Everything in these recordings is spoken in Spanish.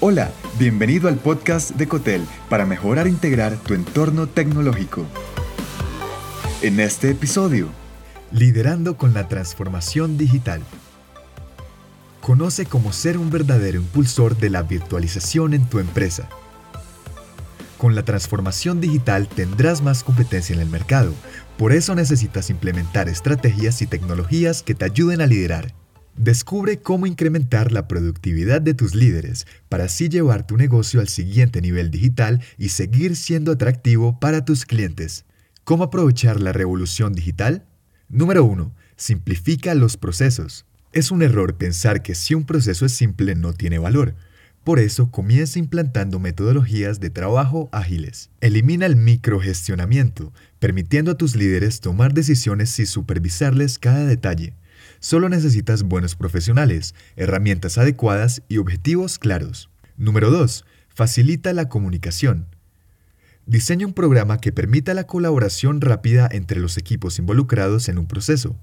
Hola, bienvenido al podcast de Cotel para mejorar e integrar tu entorno tecnológico. En este episodio, Liderando con la transformación digital. Conoce cómo ser un verdadero impulsor de la virtualización en tu empresa. Con la transformación digital tendrás más competencia en el mercado, por eso necesitas implementar estrategias y tecnologías que te ayuden a liderar. Descubre cómo incrementar la productividad de tus líderes para así llevar tu negocio al siguiente nivel digital y seguir siendo atractivo para tus clientes. ¿Cómo aprovechar la revolución digital? Número 1. Simplifica los procesos. Es un error pensar que si un proceso es simple no tiene valor. Por eso comienza implantando metodologías de trabajo ágiles. Elimina el microgestionamiento, permitiendo a tus líderes tomar decisiones y supervisarles cada detalle. Solo necesitas buenos profesionales, herramientas adecuadas y objetivos claros. Número 2. Facilita la comunicación. Diseña un programa que permita la colaboración rápida entre los equipos involucrados en un proceso.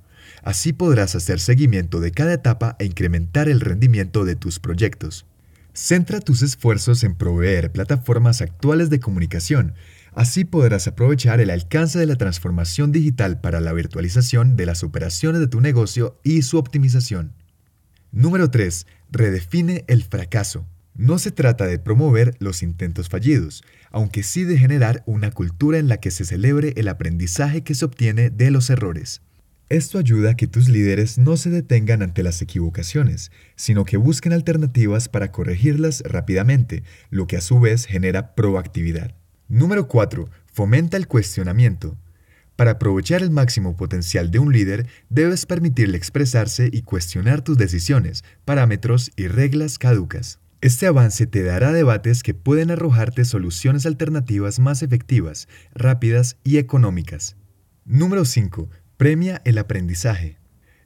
Así podrás hacer seguimiento de cada etapa e incrementar el rendimiento de tus proyectos. Centra tus esfuerzos en proveer plataformas actuales de comunicación Así podrás aprovechar el alcance de la transformación digital para la virtualización de las operaciones de tu negocio y su optimización. Número 3. Redefine el fracaso. No se trata de promover los intentos fallidos, aunque sí de generar una cultura en la que se celebre el aprendizaje que se obtiene de los errores. Esto ayuda a que tus líderes no se detengan ante las equivocaciones, sino que busquen alternativas para corregirlas rápidamente, lo que a su vez genera proactividad. Número 4. Fomenta el cuestionamiento. Para aprovechar el máximo potencial de un líder, debes permitirle expresarse y cuestionar tus decisiones, parámetros y reglas caducas. Este avance te dará debates que pueden arrojarte soluciones alternativas más efectivas, rápidas y económicas. Número 5. Premia el aprendizaje.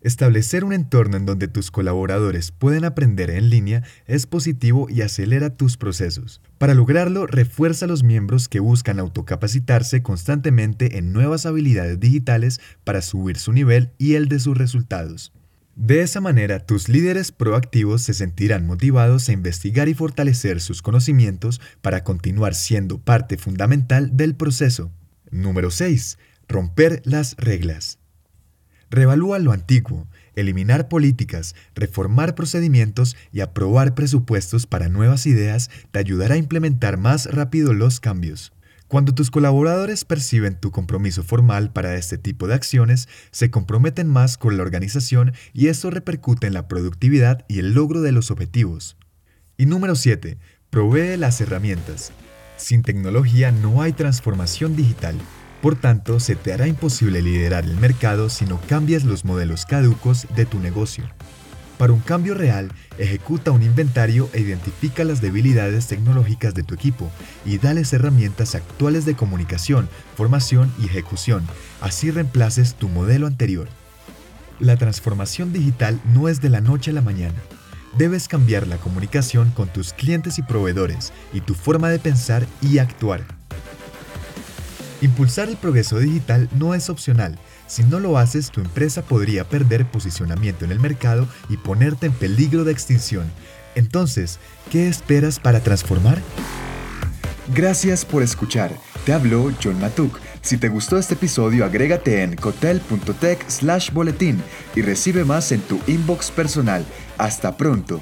Establecer un entorno en donde tus colaboradores pueden aprender en línea es positivo y acelera tus procesos. Para lograrlo, refuerza a los miembros que buscan autocapacitarse constantemente en nuevas habilidades digitales para subir su nivel y el de sus resultados. De esa manera, tus líderes proactivos se sentirán motivados a investigar y fortalecer sus conocimientos para continuar siendo parte fundamental del proceso. Número 6. Romper las reglas. Revalúa lo antiguo, eliminar políticas, reformar procedimientos y aprobar presupuestos para nuevas ideas te ayudará a implementar más rápido los cambios. Cuando tus colaboradores perciben tu compromiso formal para este tipo de acciones, se comprometen más con la organización y eso repercute en la productividad y el logro de los objetivos. Y número 7. Provee las herramientas. Sin tecnología no hay transformación digital. Por tanto, se te hará imposible liderar el mercado si no cambias los modelos caducos de tu negocio. Para un cambio real, ejecuta un inventario e identifica las debilidades tecnológicas de tu equipo y dales herramientas actuales de comunicación, formación y ejecución, así reemplaces tu modelo anterior. La transformación digital no es de la noche a la mañana. Debes cambiar la comunicación con tus clientes y proveedores y tu forma de pensar y actuar. Impulsar el progreso digital no es opcional. Si no lo haces, tu empresa podría perder posicionamiento en el mercado y ponerte en peligro de extinción. Entonces, ¿qué esperas para transformar? Gracias por escuchar. Te habló John Matuk. Si te gustó este episodio, agrégate en cotel.tech slash boletín y recibe más en tu inbox personal. Hasta pronto.